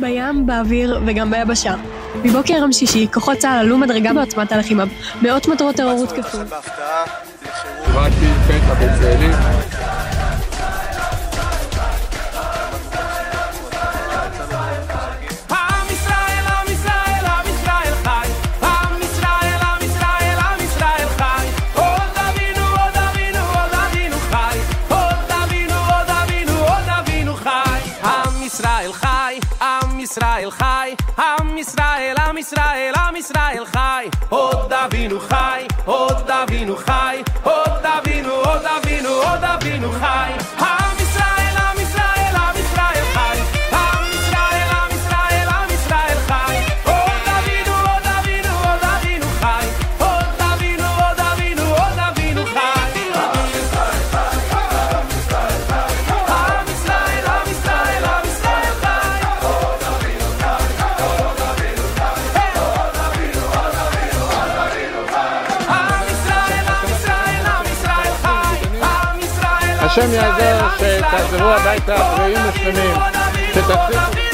בים, באוויר וגם ביבשה. מבוקר יום שישי, כוחות צה"ל עלו מדרגה בעוצמת הלחימה. מאות מטרות טרור הותקפו. Israel, Am Israel, Am Israel, Chai. Davinu Chai, Od Davinu Chai, Od Davinu, Od Davinu, Od Davinu Chai. השם יעזור שתעזרו הביתה בריאים ושלמים, שתפסיקו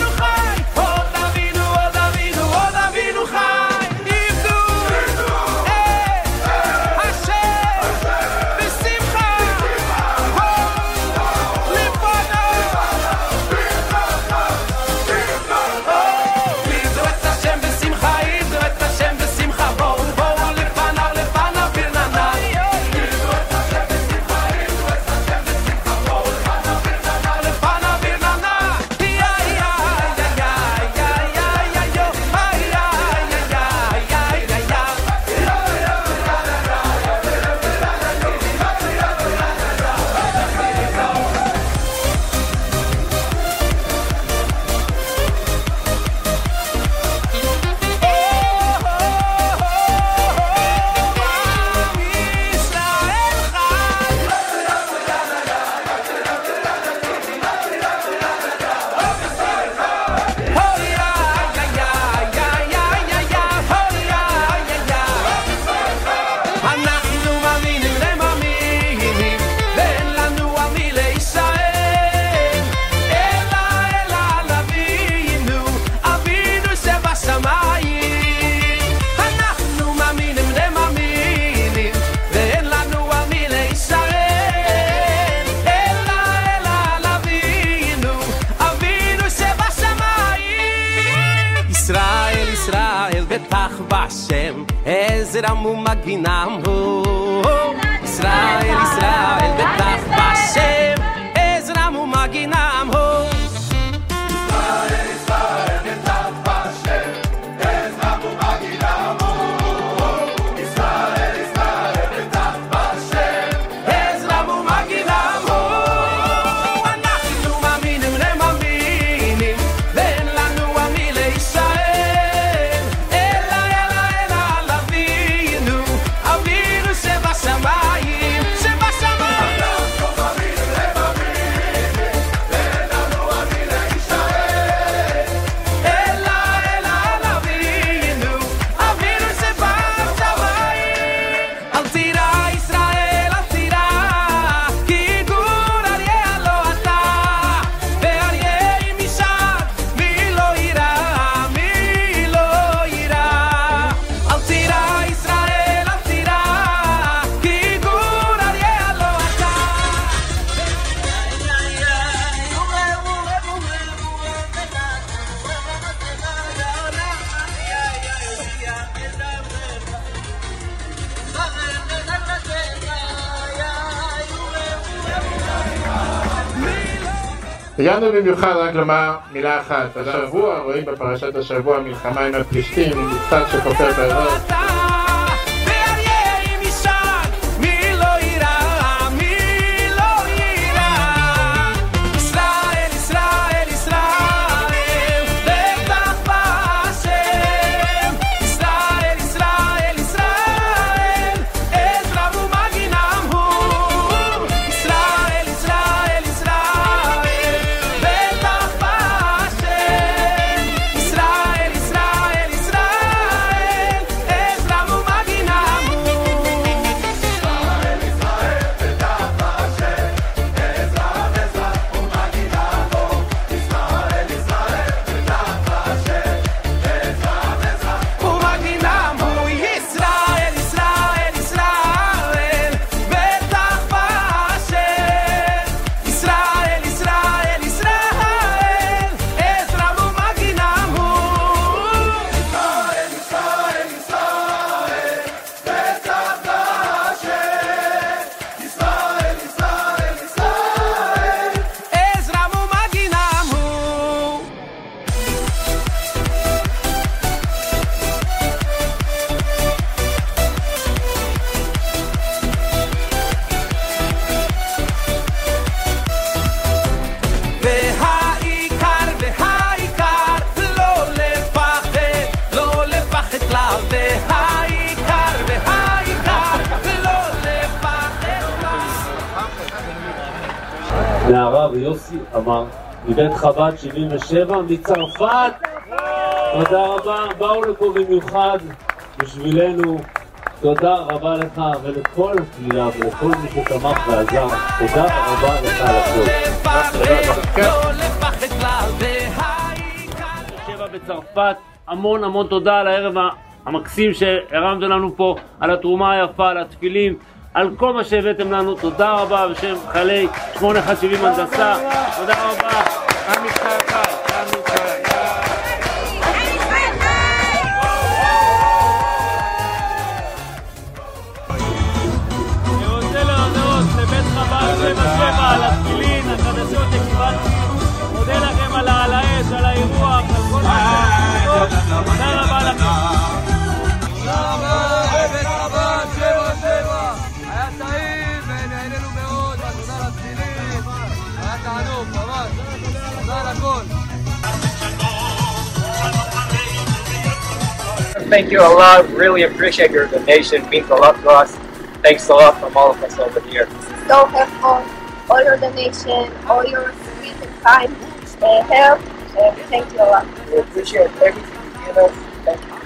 namu maginam הגענו במיוחד רק לומר מילה אחת. השבוע רואים בפרשת השבוע מלחמה עם הפלישתים, מבצע שחופר באזור. מהרב יוסי אמר, מבית חב"ד 77 מצרפת. תודה רבה, באו לפה במיוחד בשבילנו. תודה רבה לך ולכל הקהילה ולכל מי שתמך ועזר. תודה רבה לך על הכל. בצרפת, המון המון תודה על הערב המקסים שהרמתם לנו פה, על התרומה היפה, על התפילין, על כל מה שהבאתם לנו, תודה רבה בשם חיילי 8170 הנדסה, תודה רבה. עם ישראל חי, עם ישראל Thank you a lot. Really appreciate your donation. Means a lot to us. Thanks a lot from all of us over here. so helpful. All your donation, all your sweet and time uh, help. Uh, thank you a lot. We appreciate everything you give us. Thank you.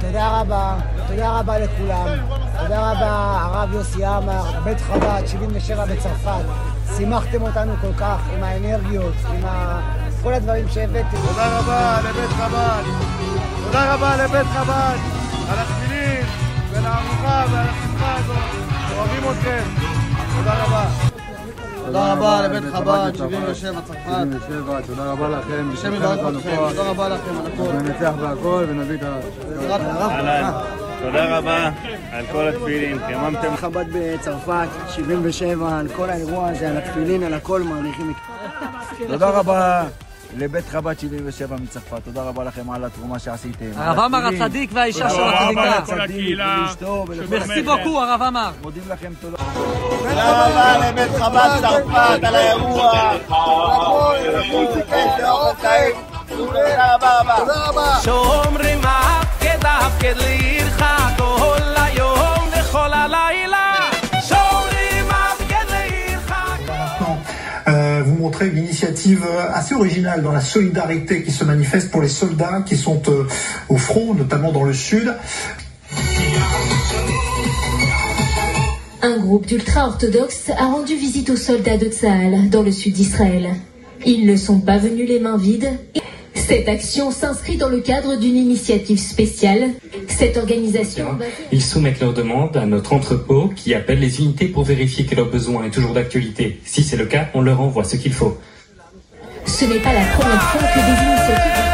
תודה רבה, תודה רבה לכולם. תודה רבה, הרב יוסי עמר, בית חב"ד, 77 בצרפת. שימחתם אותנו כל כך עם האנרגיות, עם ה... כל הדברים שהבאתם. תודה רבה לבית חב"ד. תודה רבה לבית חב"ד על התפילין ולארוחה ועל השמחה הזאת. אוהבים אתכם. תודה רבה. תודה רבה לבית חב"ד, 77 צרפת. 77, תודה רבה לכם. השם יברך אתכם, תודה רבה לכם על הכל. ננצח בהכל ונביא את ה... תודה רבה על כל התפילין, חיממתם חב"ד בצרפת, 77, על כל האירוע הזה, על התפילין, על הכל, מעריכים תודה רבה לבית חב"ד 77 מצרפת, תודה רבה לכם על התרומה שעשיתם. הרב עמר הצדיק והאישה של הצדיקה. הצדיק ולאשתו ולכל... מרסי בוקו, הרב עמר. מודים לכם תודה. תודה רבה לבית חב"ד צרפת על האירוע. תודה רבה רבה. תודה רבה. שאומרים הפקד הפקד לעירך initiative assez originale dans la solidarité qui se manifeste pour les soldats qui sont euh, au front, notamment dans le sud. Un groupe d'ultra-orthodoxes a rendu visite aux soldats de Tsahal dans le sud d'Israël. Ils ne sont pas venus les mains vides. Cette action s'inscrit dans le cadre d'une initiative spéciale. Cette organisation... Ils soumettent leurs demandes à notre entrepôt qui appelle les unités pour vérifier que leur besoin est toujours d'actualité. Si c'est le cas, on leur envoie ce qu'il faut. Ce n'est pas la première fois que des initiatives...